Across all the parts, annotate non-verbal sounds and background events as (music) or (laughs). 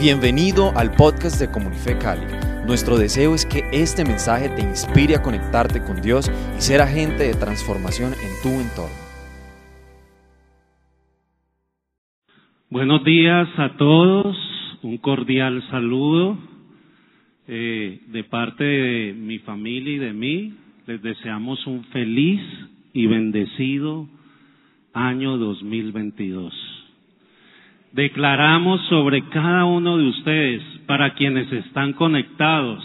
Bienvenido al podcast de Comunife Cali. Nuestro deseo es que este mensaje te inspire a conectarte con Dios y ser agente de transformación en tu entorno. Buenos días a todos, un cordial saludo eh, de parte de mi familia y de mí. Les deseamos un feliz y bendecido año 2022 declaramos sobre cada uno de ustedes, para quienes están conectados,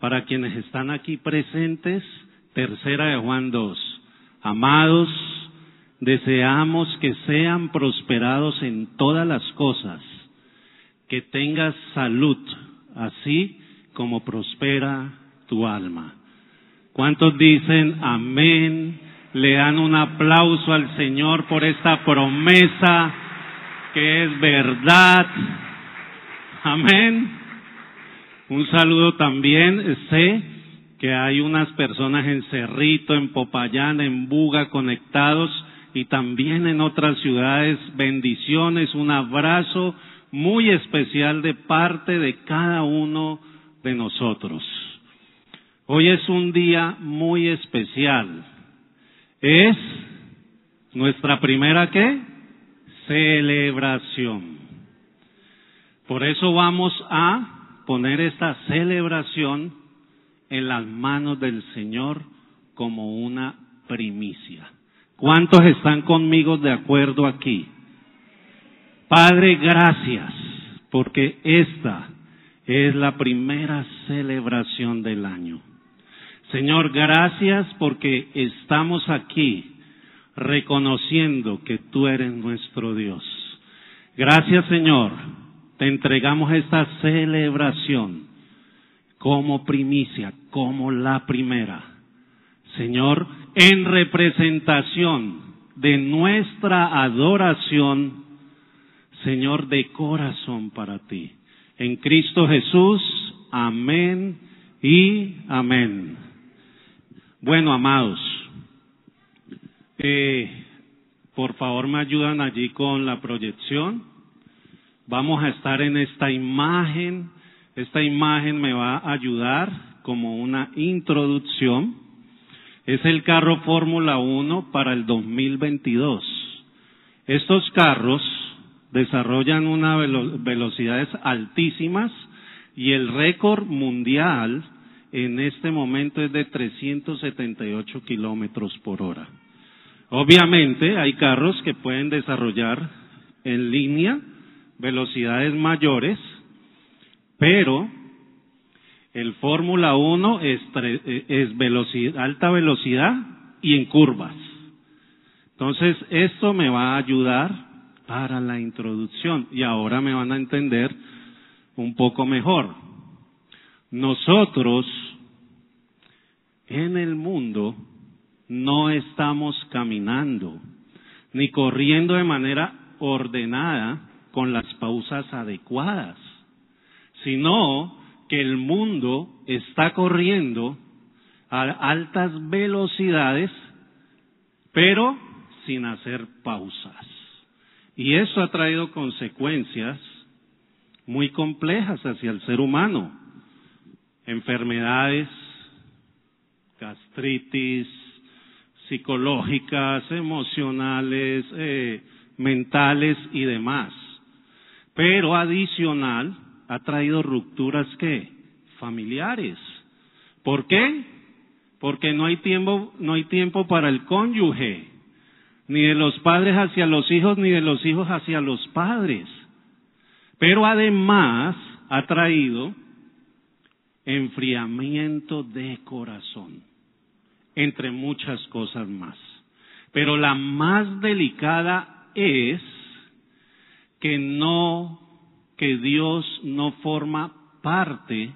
para quienes están aquí presentes, tercera de Juan 2. Amados, deseamos que sean prosperados en todas las cosas, que tengas salud, así como prospera tu alma. ¿Cuántos dicen amén? Le dan un aplauso al Señor por esta promesa que es verdad. Amén. Un saludo también. Sé que hay unas personas en Cerrito, en Popayán, en Buga conectados y también en otras ciudades. Bendiciones, un abrazo muy especial de parte de cada uno de nosotros. Hoy es un día muy especial. Es nuestra primera qué? Celebración. Por eso vamos a poner esta celebración en las manos del Señor como una primicia. ¿Cuántos están conmigo de acuerdo aquí? Padre, gracias, porque esta es la primera celebración del año. Señor, gracias porque estamos aquí reconociendo que tú eres nuestro Dios. Gracias Señor, te entregamos esta celebración como primicia, como la primera. Señor, en representación de nuestra adoración, Señor, de corazón para ti. En Cristo Jesús, amén y amén. Bueno, amados, eh, por favor, me ayudan allí con la proyección. Vamos a estar en esta imagen. Esta imagen me va a ayudar como una introducción. Es el carro Fórmula 1 para el 2022. Estos carros desarrollan unas velocidades altísimas y el récord mundial en este momento es de 378 kilómetros por hora. Obviamente hay carros que pueden desarrollar en línea velocidades mayores, pero el Fórmula 1 es, es alta velocidad y en curvas. Entonces, esto me va a ayudar para la introducción y ahora me van a entender un poco mejor. Nosotros en el mundo no estamos caminando ni corriendo de manera ordenada con las pausas adecuadas, sino que el mundo está corriendo a altas velocidades, pero sin hacer pausas. Y eso ha traído consecuencias muy complejas hacia el ser humano. Enfermedades, gastritis, psicológicas, emocionales, eh, mentales y demás. Pero adicional ha traído rupturas que familiares. ¿Por qué? Porque no hay tiempo, no hay tiempo para el cónyuge, ni de los padres hacia los hijos, ni de los hijos hacia los padres. Pero además ha traído enfriamiento de corazón entre muchas cosas más. Pero la más delicada es que no, que Dios no forma parte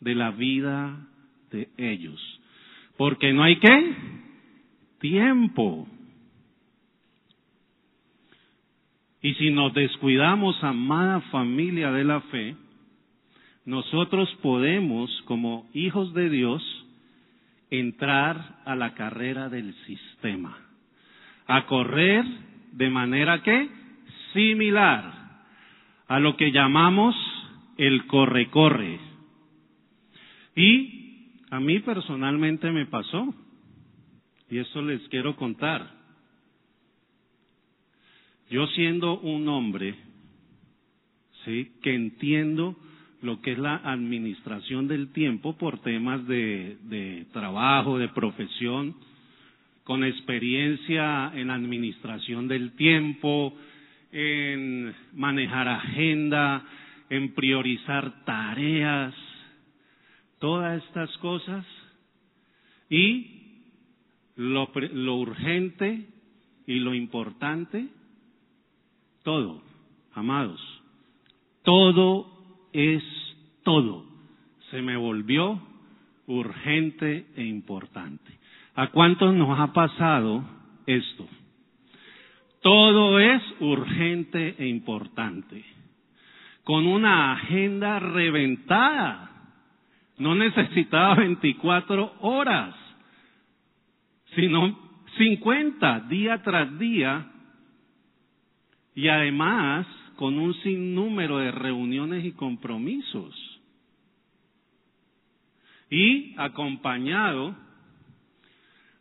de la vida de ellos. Porque no hay qué? Tiempo. Y si nos descuidamos, amada familia de la fe, nosotros podemos, como hijos de Dios, entrar a la carrera del sistema, a correr de manera que similar a lo que llamamos el corre-corre. Y a mí personalmente me pasó, y esto les quiero contar. Yo siendo un hombre, ¿sí? que entiendo lo que es la administración del tiempo por temas de, trabajo, de profesión, con experiencia en administración del tiempo, en manejar agenda, en priorizar tareas, todas estas cosas. Y lo, lo urgente y lo importante, todo, amados, todo es todo. Se me volvió urgente e importante. ¿A cuántos nos ha pasado esto? Todo es urgente e importante. Con una agenda reventada. No necesitaba 24 horas, sino 50 día tras día. Y además con un sinnúmero de reuniones y compromisos. Y acompañado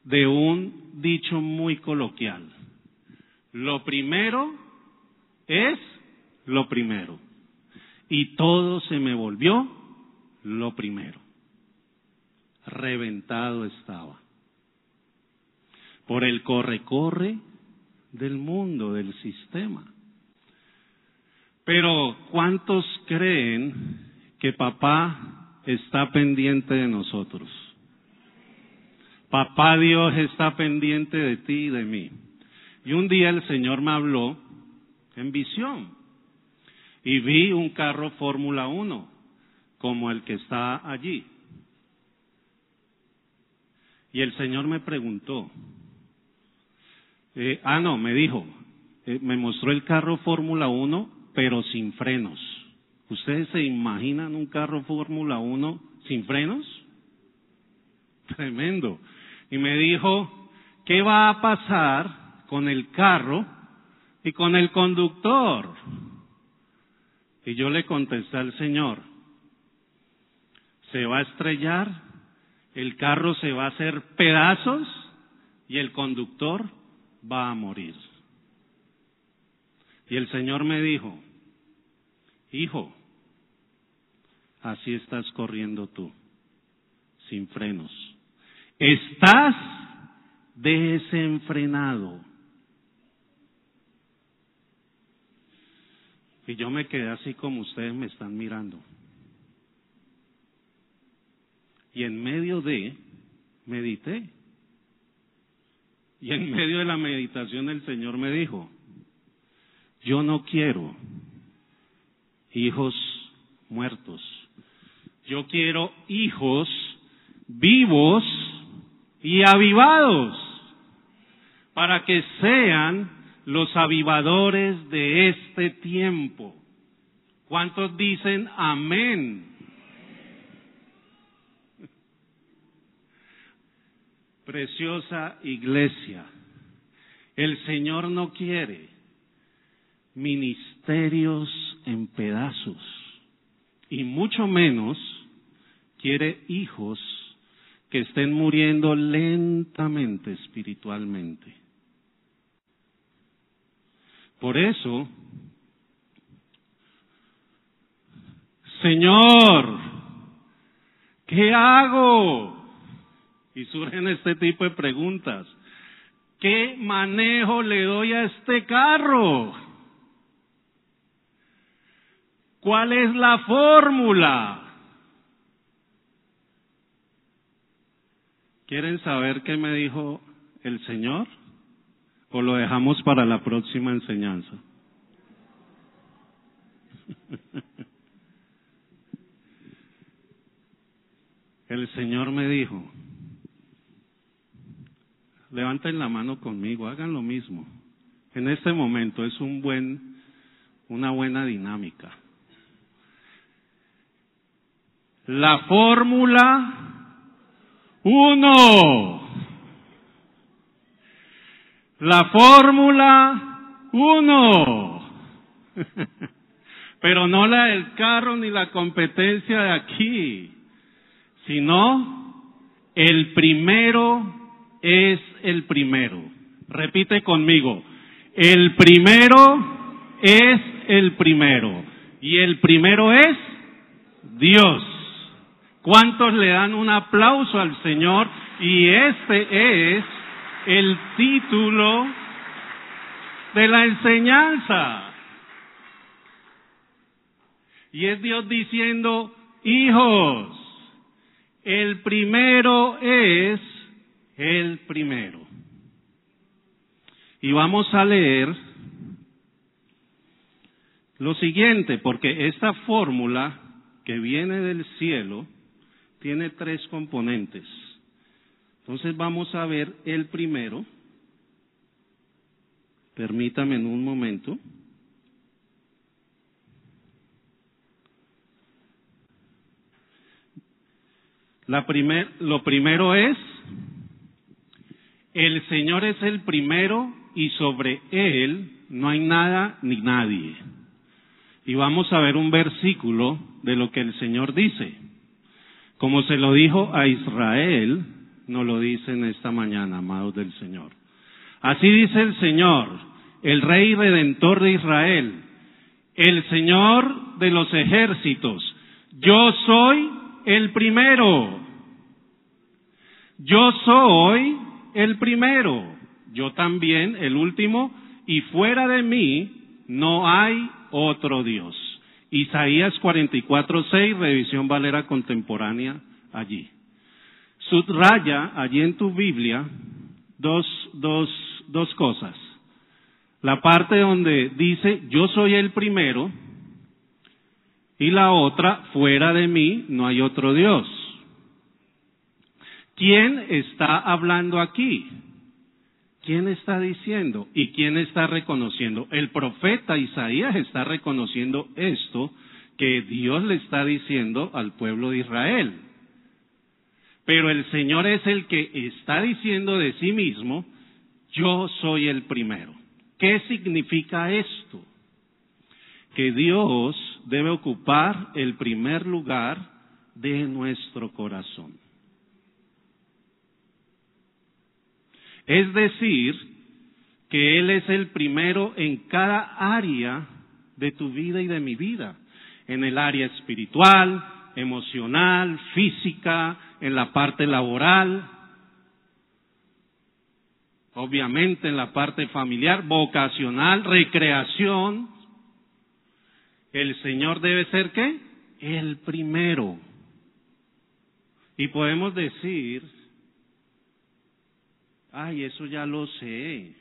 de un dicho muy coloquial. Lo primero es lo primero. Y todo se me volvió lo primero. Reventado estaba. Por el corre-corre del mundo, del sistema. Pero ¿cuántos creen que papá está pendiente de nosotros? Papá Dios está pendiente de ti y de mí. Y un día el Señor me habló en visión y vi un carro Fórmula 1 como el que está allí. Y el Señor me preguntó, eh, ah no, me dijo, eh, me mostró el carro Fórmula 1 pero sin frenos. ¿Ustedes se imaginan un carro Fórmula 1 sin frenos? Tremendo. Y me dijo, ¿qué va a pasar con el carro y con el conductor? Y yo le contesté al Señor, se va a estrellar, el carro se va a hacer pedazos y el conductor va a morir. Y el Señor me dijo, Hijo, así estás corriendo tú, sin frenos. Estás desenfrenado. Y yo me quedé así como ustedes me están mirando. Y en medio de, medité. Y en medio de la meditación el Señor me dijo, yo no quiero hijos muertos. Yo quiero hijos vivos y avivados para que sean los avivadores de este tiempo. ¿Cuántos dicen amén? Preciosa iglesia, el Señor no quiere ministerios en pedazos y mucho menos quiere hijos que estén muriendo lentamente espiritualmente. Por eso, Señor, ¿qué hago? Y surgen este tipo de preguntas. ¿Qué manejo le doy a este carro? ¿Cuál es la fórmula? ¿Quieren saber qué me dijo el Señor? ¿O lo dejamos para la próxima enseñanza? (laughs) El Señor me dijo, levanten la mano conmigo, hagan lo mismo. En este momento es un buen, una buena dinámica. La fórmula uno. La fórmula uno. (laughs) pero no la del carro ni la competencia de aquí, sino el primero es el primero. Repite conmigo, el primero es el primero y el primero es Dios. ¿Cuántos le dan un aplauso al Señor? Y este es el título de la enseñanza. Y es Dios diciendo, hijos, el primero es el primero. Y vamos a leer lo siguiente, porque esta fórmula que viene del cielo tiene tres componentes. Entonces vamos a ver el primero. Permítame en un momento. La primer, lo primero es, el Señor es el primero y sobre Él no hay nada ni nadie. Y vamos a ver un versículo de lo que el Señor dice. Como se lo dijo a Israel, nos lo dice en esta mañana, amados del Señor. Así dice el Señor, el Rey Redentor de Israel, el Señor de los ejércitos. Yo soy el primero. Yo soy el primero. Yo también el último. Y fuera de mí no hay otro Dios. Isaías 44:6, revisión Valera contemporánea allí. Subraya allí en tu Biblia dos, dos, dos cosas. La parte donde dice, yo soy el primero, y la otra, fuera de mí no hay otro Dios. ¿Quién está hablando aquí? ¿Quién está diciendo? ¿Y quién está reconociendo? El profeta Isaías está reconociendo esto que Dios le está diciendo al pueblo de Israel. Pero el Señor es el que está diciendo de sí mismo, yo soy el primero. ¿Qué significa esto? Que Dios debe ocupar el primer lugar de nuestro corazón. Es decir, que Él es el primero en cada área de tu vida y de mi vida. En el área espiritual, emocional, física, en la parte laboral, obviamente en la parte familiar, vocacional, recreación. El Señor debe ser qué? El primero. Y podemos decir, ay, eso ya lo sé.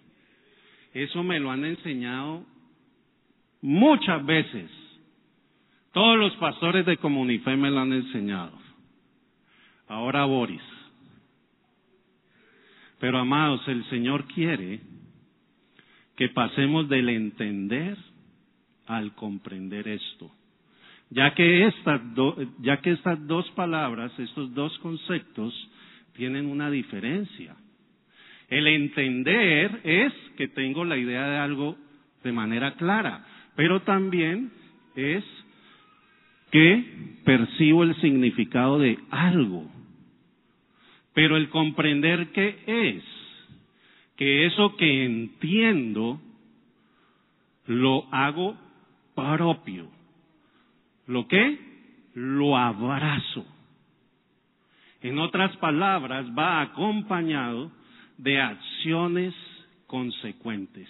Eso me lo han enseñado muchas veces. Todos los pastores de Comunife me lo han enseñado. Ahora Boris. Pero amados, el Señor quiere que pasemos del entender al comprender esto. Ya que, estas ya que estas dos palabras, estos dos conceptos, tienen una diferencia. El entender es que tengo la idea de algo de manera clara, pero también es que percibo el significado de algo. Pero el comprender qué es, que eso que entiendo lo hago propio. ¿Lo qué? Lo abrazo. En otras palabras, va acompañado de acciones consecuentes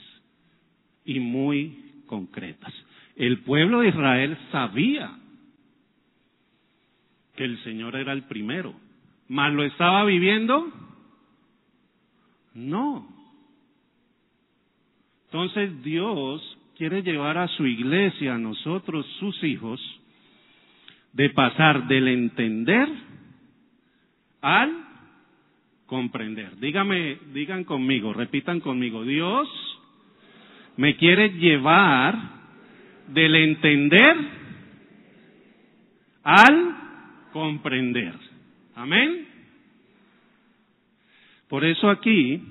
y muy concretas. El pueblo de Israel sabía que el Señor era el primero, mas lo estaba viviendo. No. Entonces Dios quiere llevar a su iglesia, a nosotros, sus hijos, de pasar del entender al comprender. Dígame, digan conmigo, repitan conmigo, Dios me quiere llevar del entender al comprender. Amén. Por eso aquí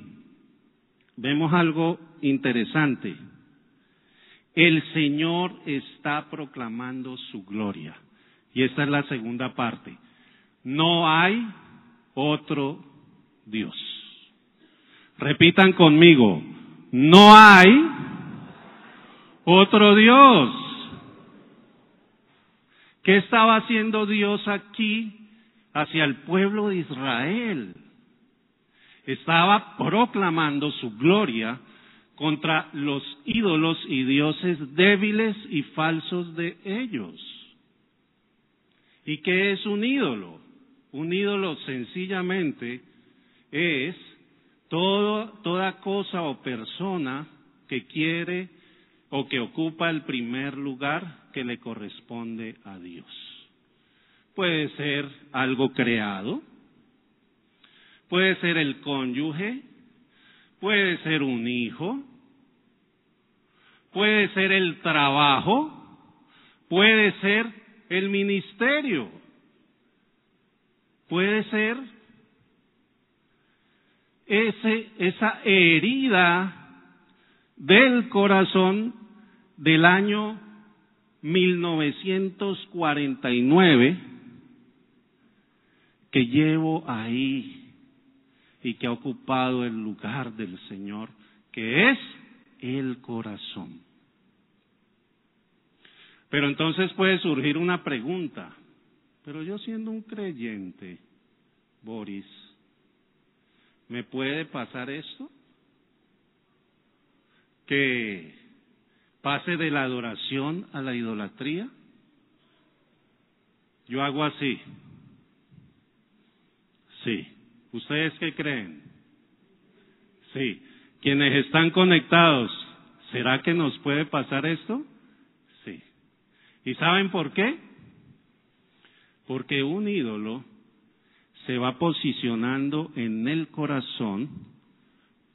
vemos algo interesante. El Señor está proclamando su gloria. Y esta es la segunda parte. No hay otro Dios. Repitan conmigo, no hay otro Dios. ¿Qué estaba haciendo Dios aquí hacia el pueblo de Israel? Estaba proclamando su gloria contra los ídolos y dioses débiles y falsos de ellos. ¿Y qué es un ídolo? Un ídolo sencillamente es todo, toda cosa o persona que quiere o que ocupa el primer lugar que le corresponde a Dios. Puede ser algo creado, puede ser el cónyuge, puede ser un hijo, puede ser el trabajo, puede ser el ministerio, puede ser ese, esa herida del corazón del año 1949 que llevo ahí y que ha ocupado el lugar del Señor, que es el corazón. Pero entonces puede surgir una pregunta, pero yo siendo un creyente, Boris, ¿me puede pasar esto? Que pase de la adoración a la idolatría. Yo hago así. Sí. ¿Ustedes qué creen? Sí. Quienes están conectados, ¿será que nos puede pasar esto? Sí. ¿Y saben por qué? Porque un ídolo se va posicionando en el corazón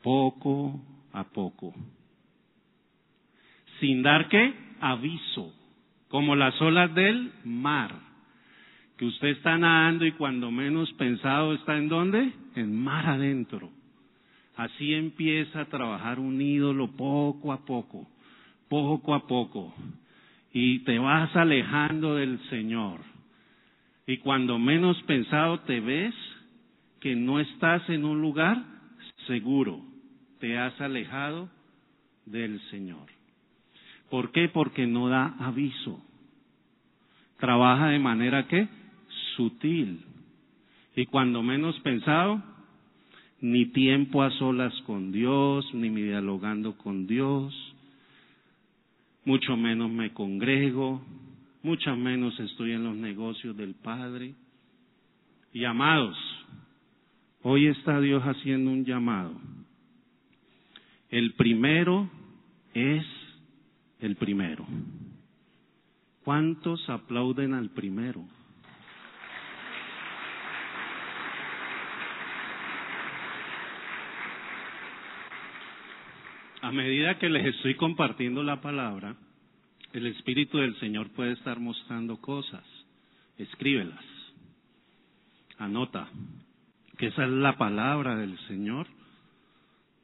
poco a poco. Sin dar qué? Aviso. Como las olas del mar que usted está nadando y cuando menos pensado está en dónde? En mar adentro. Así empieza a trabajar un ídolo poco a poco, poco a poco. Y te vas alejando del Señor. Y cuando menos pensado te ves que no estás en un lugar seguro, te has alejado del Señor. ¿Por qué? Porque no da aviso. Trabaja de manera que sutil. Y cuando menos pensado, ni tiempo a solas con Dios, ni me dialogando con Dios, mucho menos me congrego, mucho menos estoy en los negocios del Padre. Y amados, hoy está Dios haciendo un llamado. El primero es el primero. ¿Cuántos aplauden al primero? a medida que les estoy compartiendo la palabra, el Espíritu del Señor puede estar mostrando cosas. Escríbelas. Anota que esa es la palabra del Señor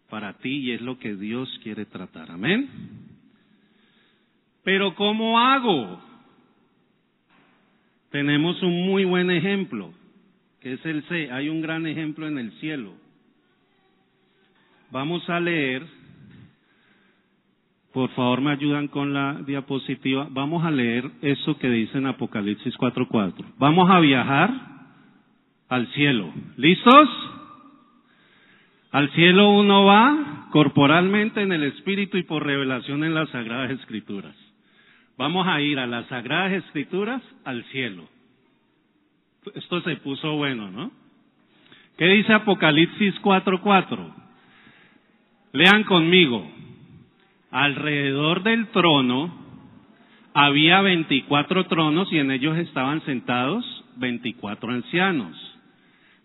para ti y es lo que Dios quiere tratar. Amén. Pero ¿cómo hago? Tenemos un muy buen ejemplo, que es el C. Hay un gran ejemplo en el cielo. Vamos a leer por favor, me ayudan con la diapositiva. Vamos a leer eso que dice en Apocalipsis 4:4. Vamos a viajar al cielo. ¿Listos? Al cielo uno va corporalmente en el Espíritu y por revelación en las Sagradas Escrituras. Vamos a ir a las Sagradas Escrituras al cielo. Esto se puso bueno, ¿no? ¿Qué dice Apocalipsis 4:4? Lean conmigo. Alrededor del trono había veinticuatro tronos y en ellos estaban sentados veinticuatro ancianos,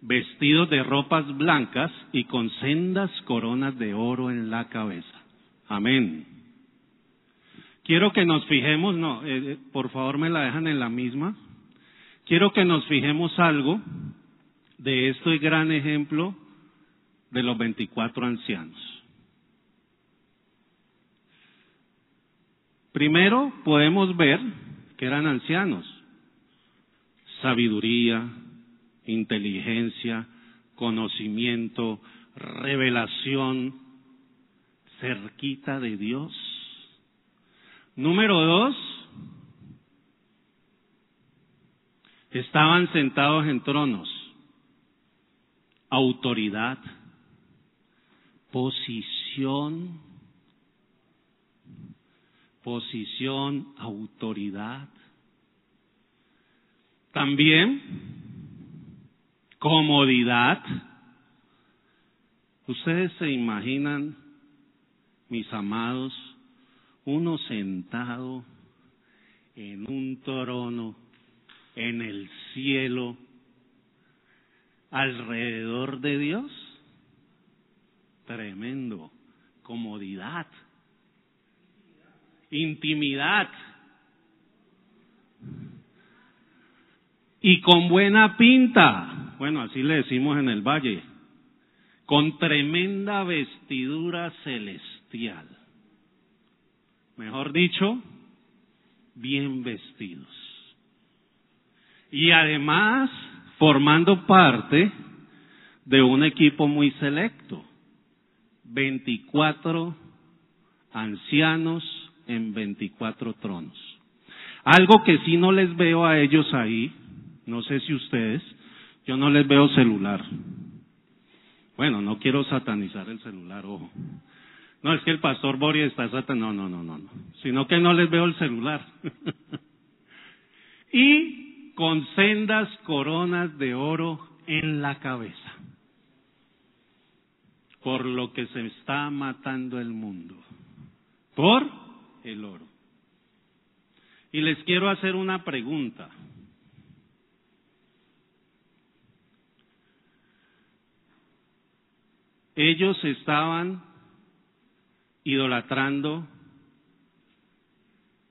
vestidos de ropas blancas y con sendas coronas de oro en la cabeza. Amén. Quiero que nos fijemos, no, eh, eh, por favor me la dejan en la misma. Quiero que nos fijemos algo de este gran ejemplo de los veinticuatro ancianos. Primero podemos ver que eran ancianos. Sabiduría, inteligencia, conocimiento, revelación, cerquita de Dios. Número dos, estaban sentados en tronos, autoridad, posición, posición, autoridad. También comodidad. Ustedes se imaginan, mis amados, uno sentado en un trono en el cielo alrededor de Dios. Tremendo. Comodidad. Intimidad. Y con buena pinta. Bueno, así le decimos en el valle. Con tremenda vestidura celestial. Mejor dicho, bien vestidos. Y además formando parte de un equipo muy selecto. 24 ancianos en 24 tronos. Algo que sí no les veo a ellos ahí, no sé si ustedes, yo no les veo celular. Bueno, no quiero satanizar el celular, ojo. No, es que el pastor Boris está satanizando, no, no, no, no, sino que no les veo el celular. (laughs) y con sendas coronas de oro en la cabeza. Por lo que se está matando el mundo. Por el oro. Y les quiero hacer una pregunta. Ellos estaban idolatrando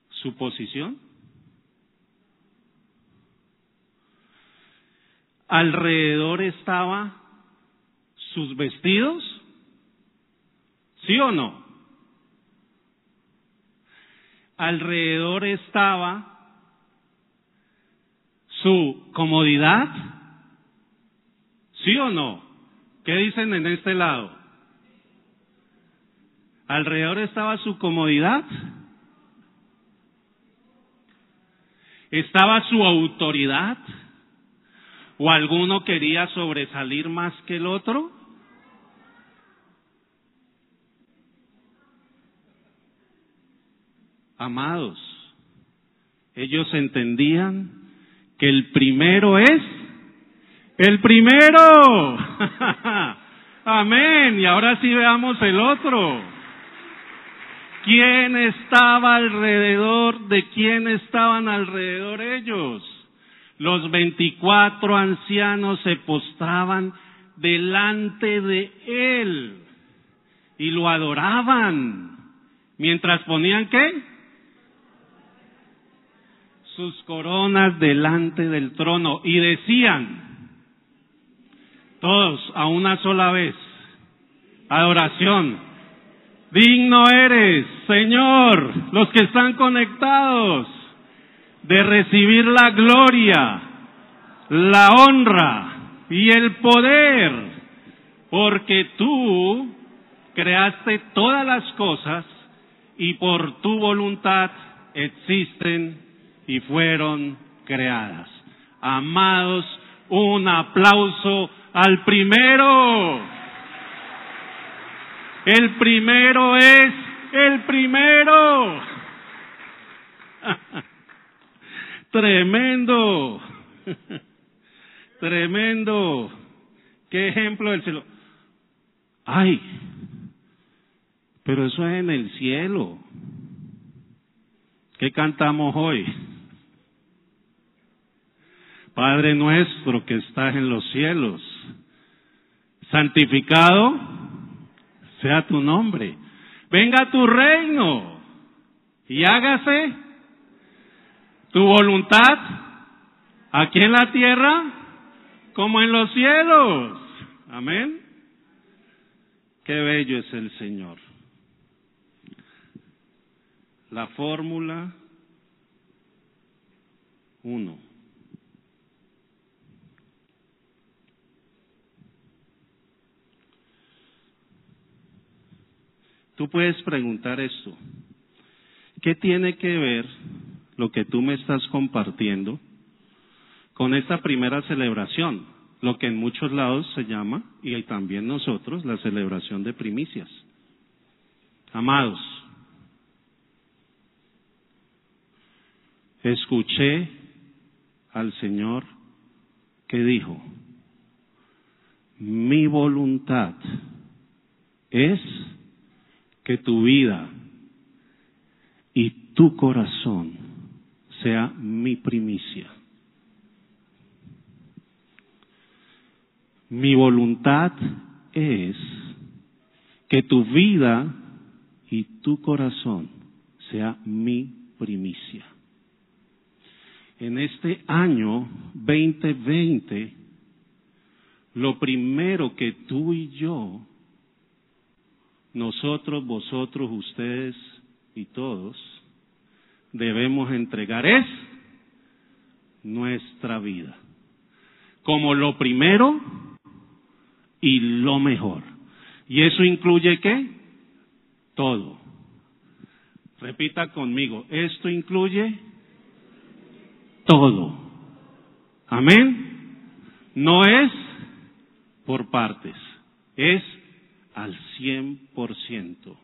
su posición. Alrededor estaba sus vestidos, ¿sí o no? Alrededor estaba su comodidad, ¿sí o no? ¿Qué dicen en este lado? Alrededor estaba su comodidad. Estaba su autoridad. ¿O alguno quería sobresalir más que el otro? Amados, ellos entendían que el primero es el primero. (laughs) Amén. Y ahora sí veamos el otro. ¿Quién estaba alrededor? ¿De quién estaban alrededor ellos? Los veinticuatro ancianos se postraban delante de él y lo adoraban. Mientras ponían qué? Sus coronas delante del trono y decían, todos a una sola vez, adoración, digno eres, Señor, los que están conectados, de recibir la gloria, la honra y el poder, porque tú creaste todas las cosas y por tu voluntad existen y fueron creadas. Amados, un aplauso al primero. El primero es el primero. (laughs) Tremendo. (laughs) Tremendo. Qué ejemplo del cielo. Ay, pero eso es en el cielo. ¿Qué cantamos hoy? Padre nuestro que estás en los cielos, santificado sea tu nombre. Venga tu reino y hágase tu voluntad aquí en la tierra como en los cielos. Amén. Qué bello es el Señor. la fórmula 1. Tú puedes preguntar esto. ¿Qué tiene que ver lo que tú me estás compartiendo con esta primera celebración? Lo que en muchos lados se llama, y también nosotros, la celebración de primicias. Amados, escuché al Señor que dijo, mi voluntad es que tu vida y tu corazón sea mi primicia. Mi voluntad es que tu vida y tu corazón sea mi primicia. En este año 2020, lo primero que tú y yo nosotros, vosotros, ustedes y todos debemos entregar es nuestra vida como lo primero y lo mejor. ¿Y eso incluye qué? Todo. Repita conmigo, esto incluye todo. Amén. No es por partes, es al cien por ciento.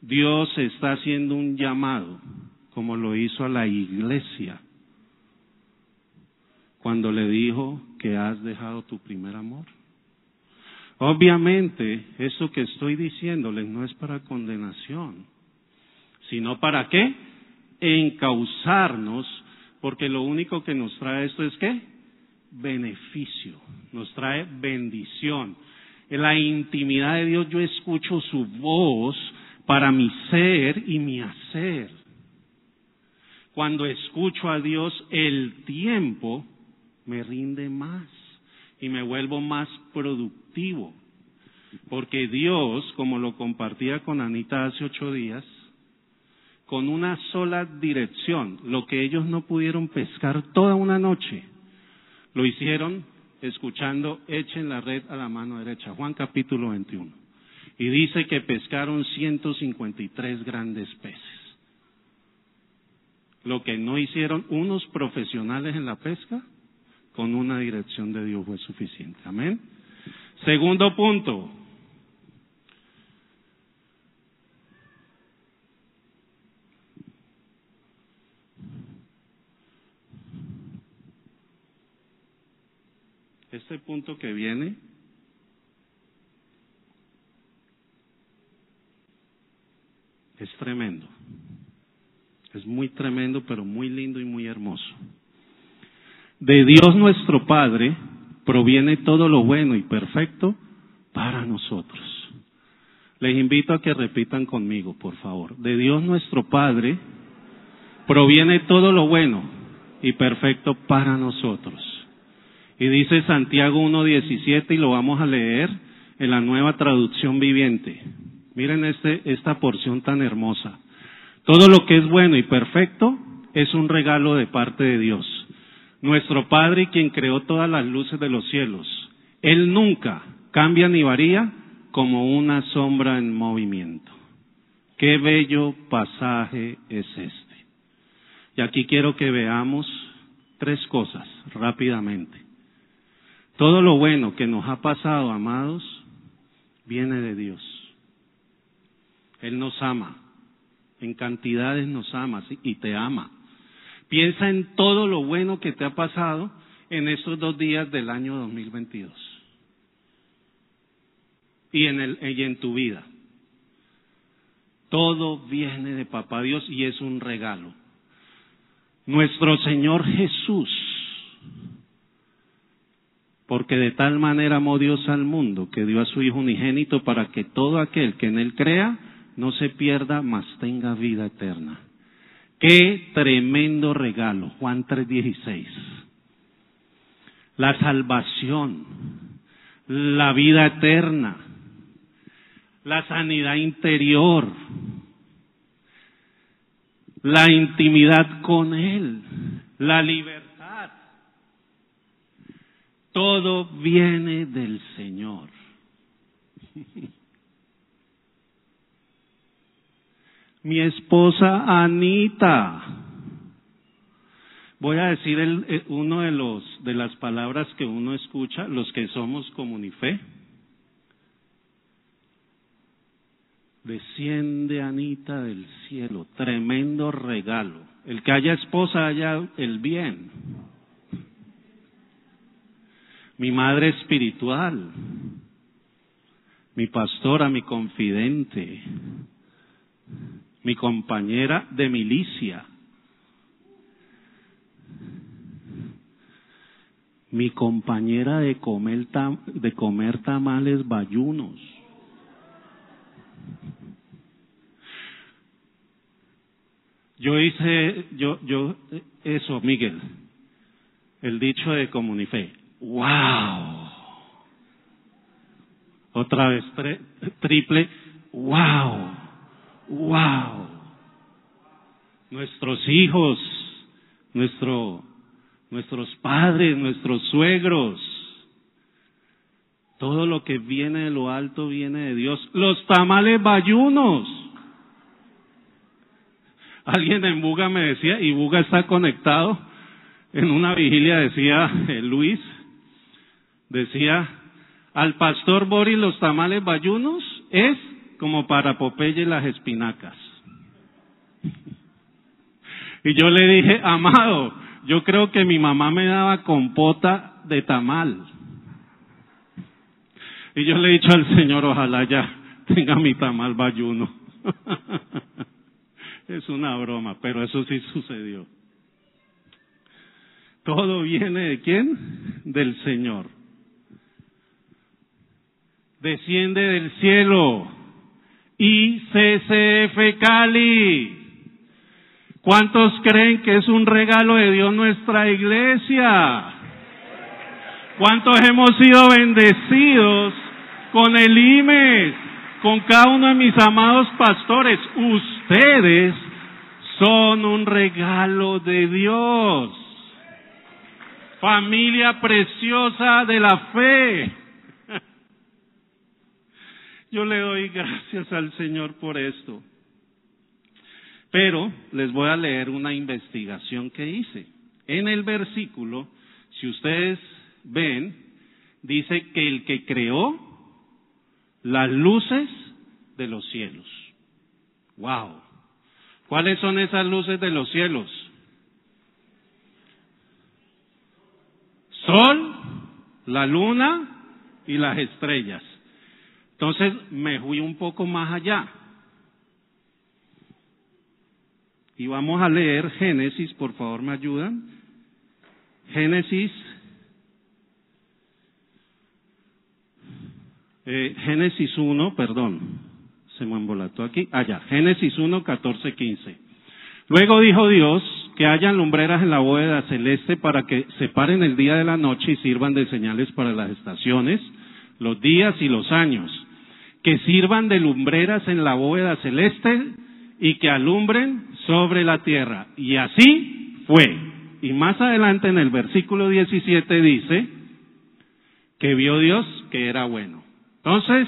Dios está haciendo un llamado, como lo hizo a la iglesia, cuando le dijo que has dejado tu primer amor. Obviamente, eso que estoy diciéndoles no es para condenación, sino para qué? Encauzarnos, porque lo único que nos trae esto es qué? Beneficio, nos trae bendición en la intimidad de Dios yo escucho su voz para mi ser y mi hacer. Cuando escucho a Dios, el tiempo me rinde más y me vuelvo más productivo. Porque Dios, como lo compartía con Anita hace ocho días, con una sola dirección, lo que ellos no pudieron pescar toda una noche, lo hicieron escuchando, echen la red a la mano derecha. Juan capítulo 21. Y dice que pescaron 153 grandes peces. Lo que no hicieron unos profesionales en la pesca, con una dirección de Dios fue suficiente. Amén. Segundo punto, este punto que viene es tremendo. Es muy tremendo, pero muy lindo y muy hermoso. De Dios nuestro Padre proviene todo lo bueno y perfecto para nosotros. Les invito a que repitan conmigo, por favor. De Dios nuestro Padre proviene todo lo bueno y perfecto para nosotros. Y dice Santiago 1.17 y lo vamos a leer en la nueva traducción viviente. Miren este, esta porción tan hermosa. Todo lo que es bueno y perfecto es un regalo de parte de Dios. Nuestro Padre, quien creó todas las luces de los cielos. Él nunca cambia ni varía como una sombra en movimiento. Qué bello pasaje es este. Y aquí quiero que veamos tres cosas rápidamente. Todo lo bueno que nos ha pasado, amados, viene de Dios. Él nos ama, en cantidades nos ama y te ama. Piensa en todo lo bueno que te ha pasado en estos dos días del año 2022 y en, y en tu vida. Todo viene de Papá Dios y es un regalo. Nuestro Señor Jesús porque de tal manera amó Dios al mundo que dio a su Hijo unigénito para que todo aquel que en él crea no se pierda, mas tenga vida eterna. Qué tremendo regalo, Juan 3:16. La salvación, la vida eterna, la sanidad interior, la intimidad con Él, la libertad. Todo viene del Señor. Mi esposa Anita. Voy a decir el, eh, uno de los de las palabras que uno escucha, los que somos comunife. Desciende Anita del cielo, tremendo regalo. El que haya esposa haya el bien. Mi madre espiritual, mi pastora, mi confidente, mi compañera de milicia, mi compañera de comer, de comer tamales bayunos. Yo hice, yo, yo, eso, Miguel, el dicho de Comunife. ¡Wow! Otra vez, triple, ¡Wow! ¡Wow! Nuestros hijos, nuestro, nuestros padres, nuestros suegros, todo lo que viene de lo alto viene de Dios. Los tamales bayunos Alguien en Buga me decía, y Buga está conectado, en una vigilia decía eh, Luis, decía, al pastor Boris los tamales bayunos es como para Popeye las espinacas. Y yo le dije, amado, yo creo que mi mamá me daba compota de tamal. Y yo le he dicho al Señor, ojalá ya tenga mi tamal bayuno. (laughs) Es una broma, pero eso sí sucedió. Todo viene de quién? Del Señor. Desciende del cielo. ICCF Cali. ¿Cuántos creen que es un regalo de Dios nuestra iglesia? ¿Cuántos hemos sido bendecidos con el IMES? con cada uno de mis amados pastores. Ustedes son un regalo de Dios. Familia preciosa de la fe. Yo le doy gracias al Señor por esto. Pero les voy a leer una investigación que hice. En el versículo, si ustedes ven, dice que el que creó las luces de los cielos. Wow. ¿Cuáles son esas luces de los cielos? Sol, la luna y las estrellas. Entonces me fui un poco más allá. Y vamos a leer Génesis, por favor, me ayudan. Génesis Eh, Génesis 1, perdón, se me embolató aquí. Allá, ah, Génesis 1, 14, 15. Luego dijo Dios que hayan lumbreras en la bóveda celeste para que separen el día de la noche y sirvan de señales para las estaciones, los días y los años. Que sirvan de lumbreras en la bóveda celeste y que alumbren sobre la tierra. Y así fue. Y más adelante en el versículo 17 dice que vio Dios que era bueno. Entonces,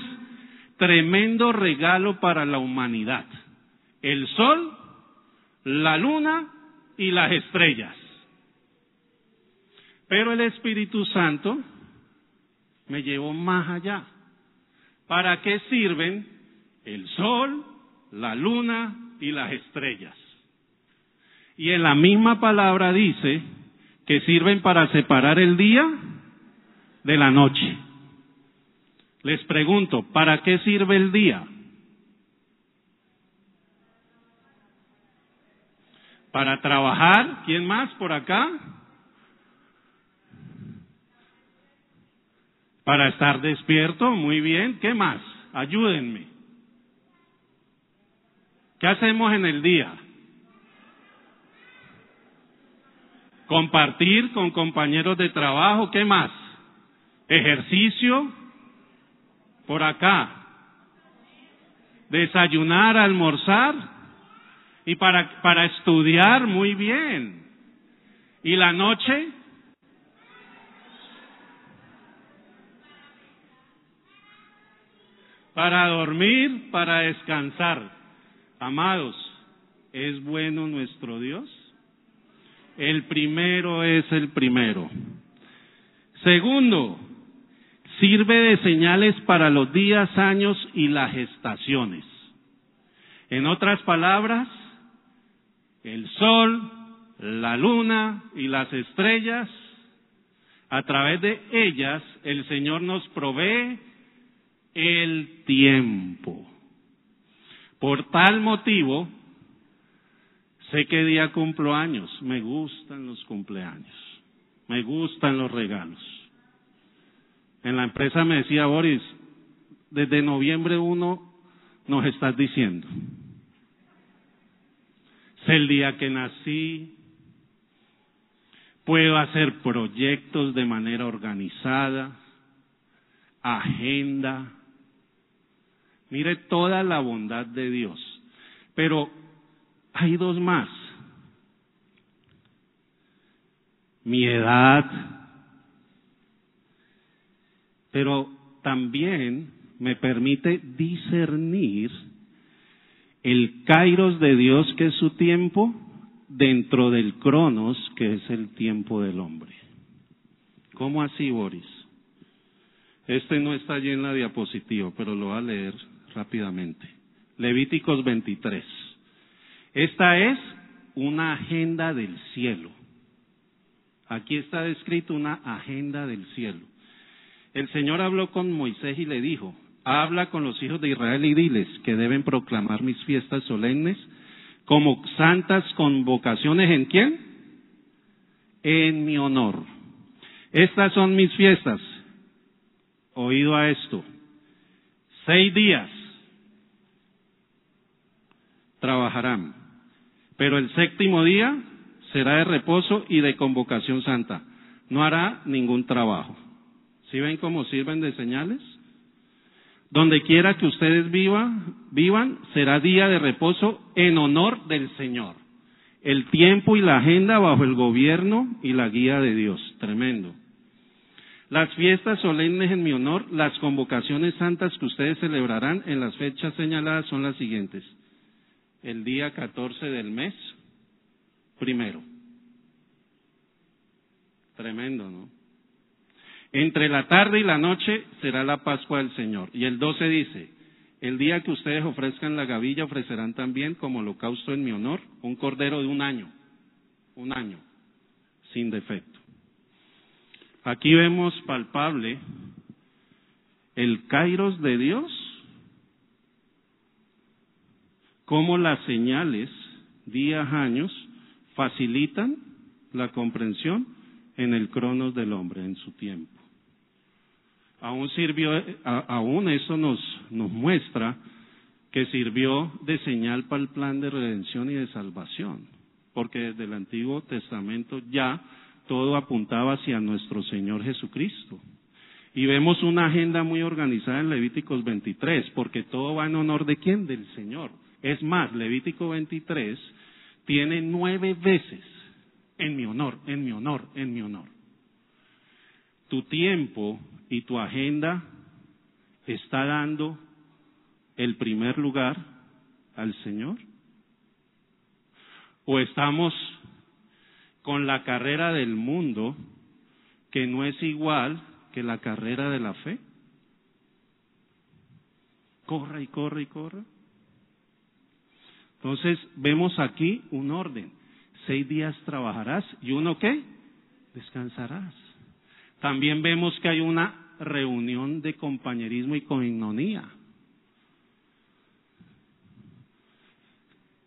tremendo regalo para la humanidad. El sol, la luna y las estrellas. Pero el Espíritu Santo me llevó más allá. ¿Para qué sirven el sol, la luna y las estrellas? Y en la misma palabra dice que sirven para separar el día de la noche. Les pregunto, ¿para qué sirve el día? Para trabajar. ¿Quién más por acá? Para estar despierto. Muy bien. ¿Qué más? Ayúdenme. ¿Qué hacemos en el día? Compartir con compañeros de trabajo. ¿Qué más? Ejercicio por acá. Desayunar, almorzar Y para, para estudiar muy bien. ¿Y la noche? Para dormir, para descansar. Amados, ¿es bueno nuestro Dios? El primero es el primero. Segundo, sirve de señales para los días, años y las gestaciones. En otras palabras, el sol, la luna y las estrellas, a través de ellas el Señor nos provee el tiempo. Por tal motivo, sé que día cumplo años, me gustan los cumpleaños, me gustan los regalos. En la empresa me decía Boris, desde noviembre 1 nos estás diciendo. Es el día que nací, puedo hacer proyectos de manera organizada, agenda. Mire toda la bondad de Dios. Pero hay dos más. Mi edad, pero también me permite discernir el kairos de Dios, que es su tiempo, dentro del cronos, que es el tiempo del hombre. ¿Cómo así, Boris? Este no está allí en la diapositiva, pero lo voy a leer rápidamente. Levíticos 23. Esta es una agenda del cielo. Aquí está descrito una agenda del cielo. El Señor habló con Moisés y le dijo, habla con los hijos de Israel y diles que deben proclamar mis fiestas solemnes como santas convocaciones en quién? En mi honor. Estas son mis fiestas. Oído a esto. Seis días trabajarán, pero el séptimo día será de reposo y de convocación santa. No hará ningún trabajo. ¿Sí ven cómo sirven de señales? Donde quiera que ustedes vivan, vivan, será día de reposo en honor del Señor. El tiempo y la agenda bajo el gobierno y la guía de Dios. Tremendo. Las fiestas solemnes en mi honor, las convocaciones santas que ustedes celebrarán en las fechas señaladas son las siguientes. El día 14 del mes, primero. Tremendo, ¿no? Entre la tarde y la noche será la Pascua del Señor. Y el 12 dice, el día que ustedes ofrezcan la gavilla ofrecerán también como holocausto en mi honor un cordero de un año, un año, sin defecto. Aquí vemos palpable el kairos de Dios, cómo las señales, días, años, facilitan la comprensión en el cronos del hombre, en su tiempo aún sirvió, aún eso nos, muestra que sirvió de señal para el plan de redención y de salvación, porque desde el Antiguo Testamento ya todo apuntaba hacia nuestro Señor Jesucristo. Y vemos una agenda muy organizada en Levíticos 23, porque todo va en honor de quién? Del Señor. Es más, Levítico 23 tiene nueve veces en mi honor, en mi honor, en mi honor. Tu tiempo y tu agenda está dando el primer lugar al Señor? ¿O estamos con la carrera del mundo que no es igual que la carrera de la fe? Corra y corre y corra. Entonces vemos aquí un orden. Seis días trabajarás y uno qué? Descansarás. También vemos que hay una reunión de compañerismo y coinonía.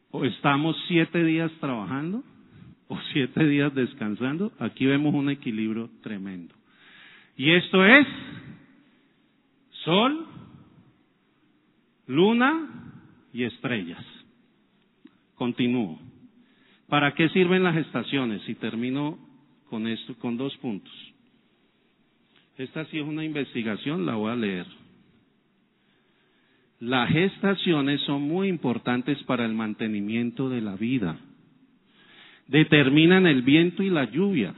O estamos siete días trabajando o siete días descansando. Aquí vemos un equilibrio tremendo. Y esto es sol, luna y estrellas. Continúo. ¿Para qué sirven las estaciones? Y termino con esto, con dos puntos. Esta sí es una investigación, la voy a leer. Las estaciones son muy importantes para el mantenimiento de la vida. Determinan el viento y la lluvia.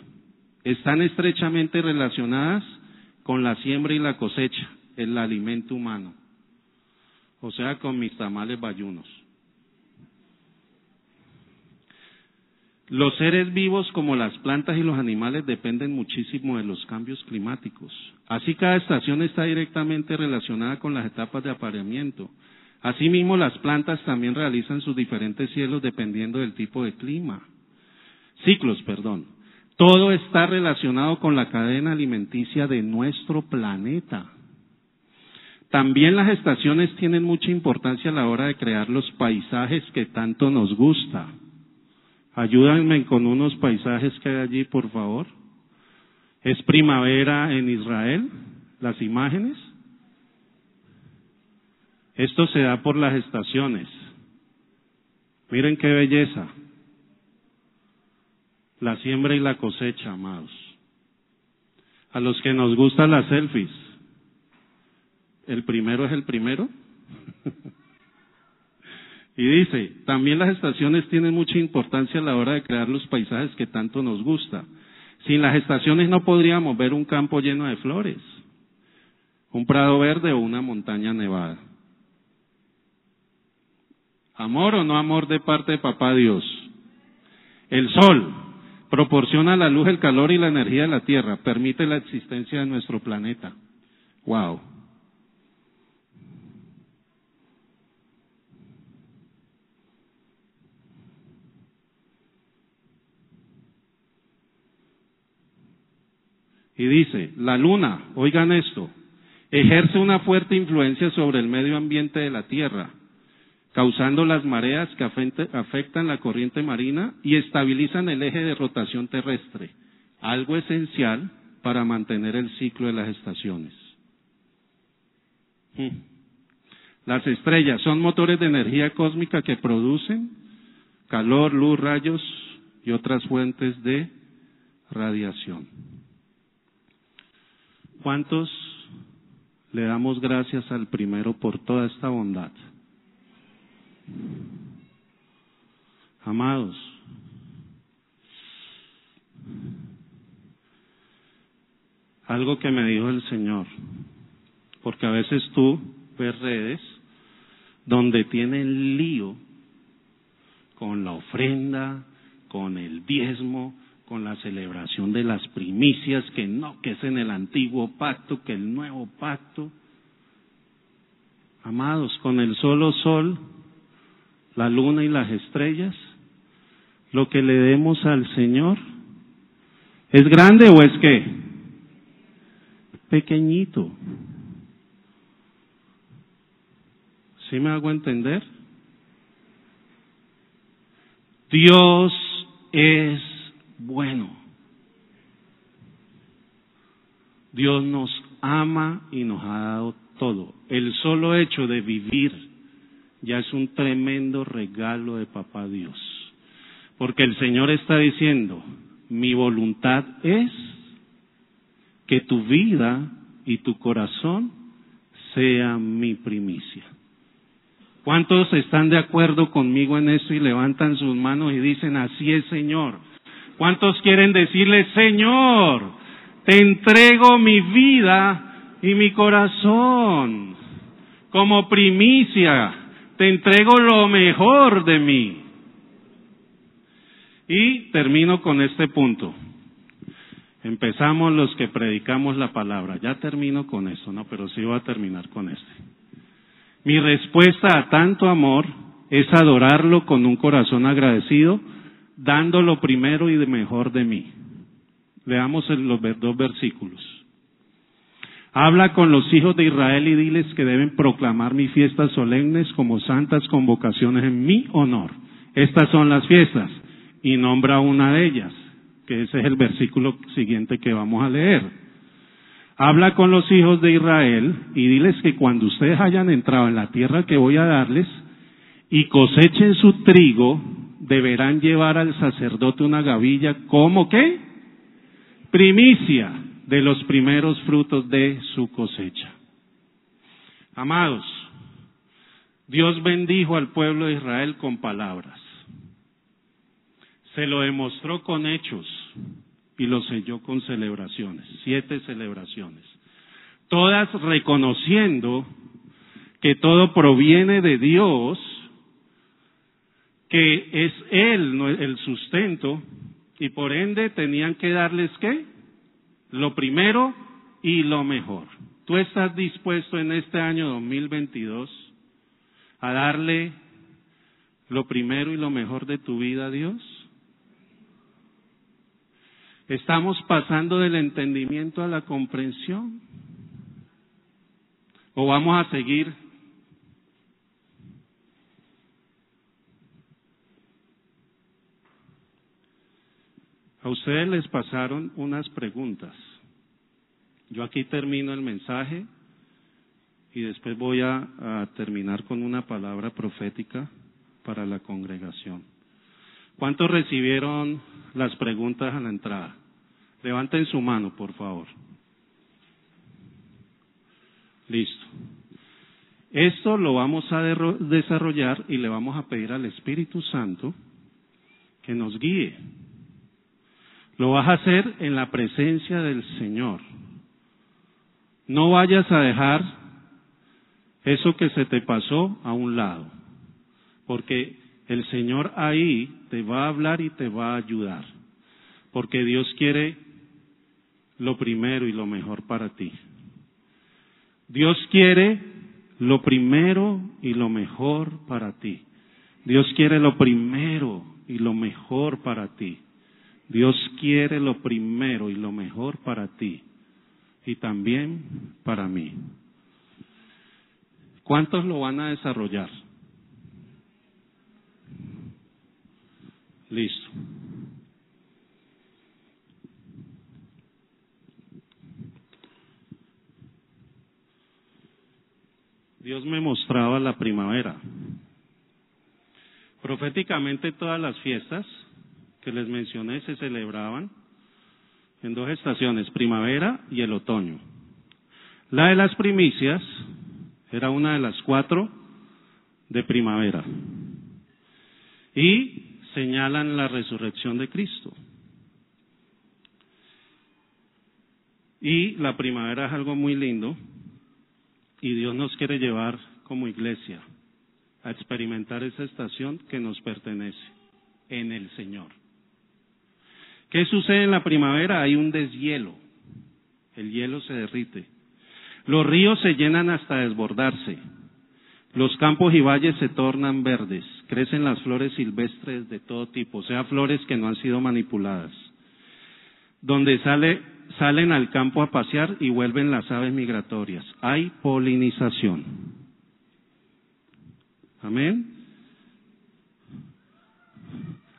Están estrechamente relacionadas con la siembra y la cosecha, el alimento humano. O sea, con mis tamales bayunos. Los seres vivos como las plantas y los animales dependen muchísimo de los cambios climáticos. Así cada estación está directamente relacionada con las etapas de apareamiento. Asimismo, las plantas también realizan sus diferentes cielos dependiendo del tipo de clima. Ciclos, perdón. Todo está relacionado con la cadena alimenticia de nuestro planeta. También las estaciones tienen mucha importancia a la hora de crear los paisajes que tanto nos gusta. Ayúdenme con unos paisajes que hay allí, por favor. Es primavera en Israel, las imágenes. Esto se da por las estaciones. Miren qué belleza. La siembra y la cosecha, amados. A los que nos gustan las selfies, ¿el primero es el primero? (laughs) Y dice, también las estaciones tienen mucha importancia a la hora de crear los paisajes que tanto nos gusta. Sin las estaciones no podríamos ver un campo lleno de flores, un prado verde o una montaña nevada. ¿Amor o no amor de parte de papá Dios? El sol proporciona la luz, el calor y la energía de la tierra, permite la existencia de nuestro planeta. Wow. Y dice, la luna, oigan esto, ejerce una fuerte influencia sobre el medio ambiente de la Tierra, causando las mareas que afectan la corriente marina y estabilizan el eje de rotación terrestre, algo esencial para mantener el ciclo de las estaciones. Hmm. Las estrellas son motores de energía cósmica que producen calor, luz, rayos y otras fuentes de radiación. ¿Cuántos le damos gracias al primero por toda esta bondad? Amados, algo que me dijo el Señor, porque a veces tú ves redes donde tienen lío con la ofrenda, con el diezmo, con la celebración de las primicias, que no, que es en el antiguo pacto, que el nuevo pacto. Amados, con el solo sol, la luna y las estrellas, lo que le demos al Señor, ¿es grande o es qué? Pequeñito. ¿Sí me hago entender? Dios es bueno. Dios nos ama y nos ha dado todo. El solo hecho de vivir ya es un tremendo regalo de papá Dios. Porque el Señor está diciendo, mi voluntad es que tu vida y tu corazón sean mi primicia. ¿Cuántos están de acuerdo conmigo en eso y levantan sus manos y dicen, así es Señor? ¿Cuántos quieren decirle, Señor, te entrego mi vida y mi corazón como primicia, te entrego lo mejor de mí? Y termino con este punto. Empezamos los que predicamos la palabra. Ya termino con eso, ¿no? Pero sí voy a terminar con este. Mi respuesta a tanto amor es adorarlo con un corazón agradecido dando lo primero y de mejor de mí. Veamos los dos versículos. Habla con los hijos de Israel y diles que deben proclamar mis fiestas solemnes como santas convocaciones en mi honor. Estas son las fiestas. Y nombra una de ellas, que ese es el versículo siguiente que vamos a leer. Habla con los hijos de Israel y diles que cuando ustedes hayan entrado en la tierra que voy a darles y cosechen su trigo, deberán llevar al sacerdote una gavilla como qué? Primicia de los primeros frutos de su cosecha. Amados, Dios bendijo al pueblo de Israel con palabras. Se lo demostró con hechos y lo selló con celebraciones, siete celebraciones. Todas reconociendo que todo proviene de Dios, que es Él el sustento, y por ende tenían que darles qué? Lo primero y lo mejor. ¿Tú estás dispuesto en este año 2022 a darle lo primero y lo mejor de tu vida a Dios? ¿Estamos pasando del entendimiento a la comprensión? ¿O vamos a seguir A ustedes les pasaron unas preguntas. Yo aquí termino el mensaje y después voy a, terminar con una palabra profética para la congregación. ¿Cuántos recibieron las preguntas a la entrada? Levanten su mano, por favor. Listo. Esto lo vamos a desarrollar y le vamos a pedir al Espíritu Santo que nos guíe lo vas a hacer en la presencia del Señor. No vayas a dejar eso que se te pasó a un lado, porque el Señor ahí te va a hablar y te va a ayudar, porque Dios quiere lo primero y lo mejor para ti. Dios quiere lo primero y lo mejor para ti. Dios quiere lo primero y lo mejor para ti. Dios quiere lo primero y lo mejor para ti y también para mí. ¿Cuántos lo van a desarrollar? Listo. Dios me mostraba la primavera. Proféticamente todas las fiestas que les mencioné se celebraban en dos estaciones, primavera y el otoño. La de las primicias era una de las cuatro de primavera. Y señalan la resurrección de Cristo. Y la primavera es algo muy lindo y Dios nos quiere llevar como iglesia a experimentar esa estación que nos pertenece en el Señor. ¿Qué sucede en la primavera? Hay un deshielo. El hielo se derrite. Los ríos se llenan hasta desbordarse. Los campos y valles se tornan verdes. Crecen las flores silvestres de todo tipo, sea, flores que no han sido manipuladas. Donde sale, salen al campo a pasear y vuelven las aves migratorias. Hay polinización. Amén.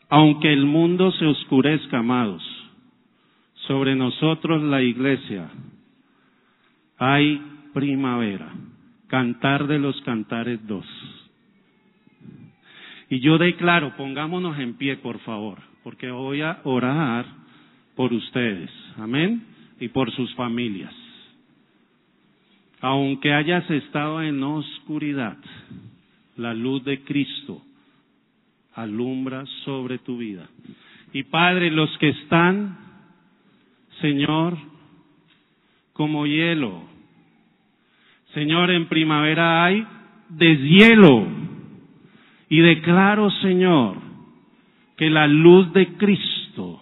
Aunque el mundo se oscurezca, amados, sobre nosotros la iglesia, hay primavera. Cantar de los cantares dos. Y yo declaro, pongámonos en pie, por favor, porque voy a orar por ustedes. Amén. Y por sus familias. Aunque hayas estado en oscuridad, la luz de Cristo alumbra sobre tu vida. Y Padre, los que están, Señor, como hielo. Señor, en primavera hay deshielo. Y declaro, Señor, que la luz de Cristo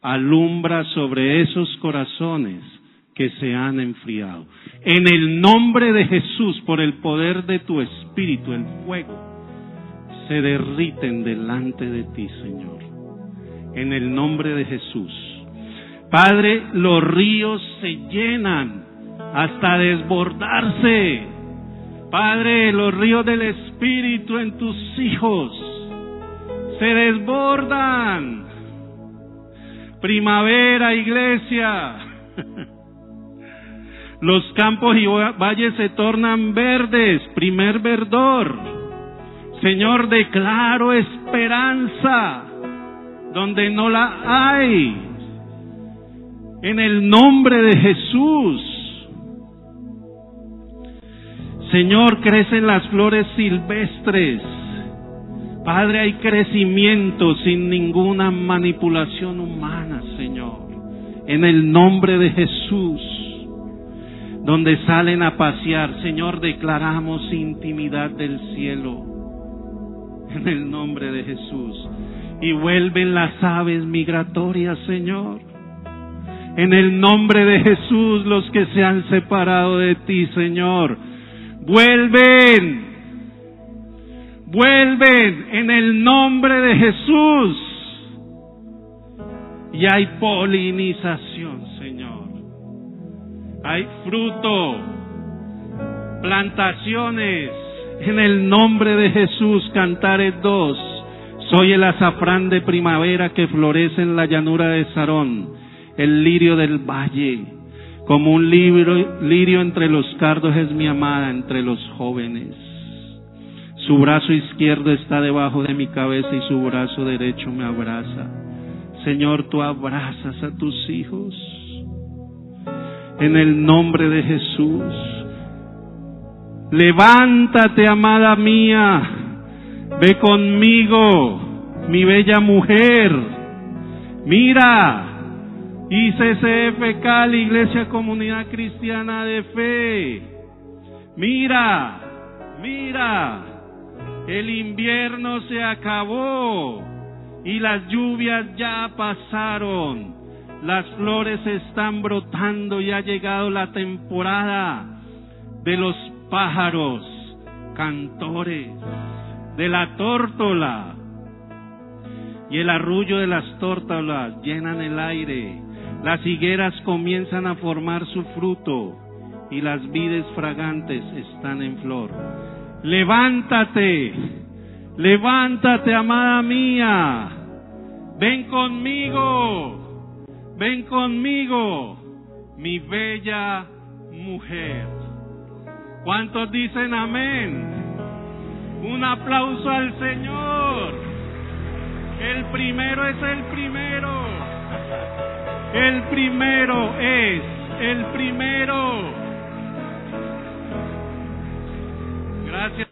alumbra sobre esos corazones que se han enfriado. En el nombre de Jesús, por el poder de tu Espíritu, el fuego se derriten delante de ti, Señor. En el nombre de Jesús. Padre, los ríos se llenan hasta desbordarse. Padre, los ríos del Espíritu en tus hijos se desbordan. Primavera, iglesia. (laughs) Los campos y valles se tornan verdes, primer verdor. Señor, declaro esperanza donde no la hay. En el nombre de Jesús. Señor, crecen las flores silvestres. Padre, hay crecimiento sin ninguna manipulación humana, Señor. En el nombre de Jesús, donde salen a pasear, Señor, declaramos intimidad del cielo. En el nombre de Jesús. Y vuelven las aves migratorias, Señor. En el nombre de Jesús, los que se han separado de ti, Señor, vuelven vuelven en el nombre de Jesús. Y hay polinización, Señor. Hay fruto, plantaciones. En el nombre de Jesús, cantares dos. Soy el azafrán de primavera que florece en la llanura de Sarón, el lirio del valle. Como un lirio entre los cardos es mi amada entre los jóvenes. Su brazo izquierdo está debajo de mi cabeza y su brazo derecho me abraza. Señor, tú abrazas a tus hijos. En el nombre de Jesús. Levántate, amada mía. Ve conmigo, mi bella mujer. Mira, ICCF Cali, Iglesia Comunidad Cristiana de Fe. Mira, mira. El invierno se acabó y las lluvias ya pasaron. Las flores están brotando y ha llegado la temporada de los pájaros, cantores, de la tórtola. Y el arrullo de las tórtolas llenan el aire. Las higueras comienzan a formar su fruto y las vides fragantes están en flor. Levántate, levántate, amada mía. Ven conmigo, ven conmigo, mi bella mujer. ¿Cuántos dicen amén? Un aplauso al Señor. El primero es el primero. El primero es el primero. Gracias.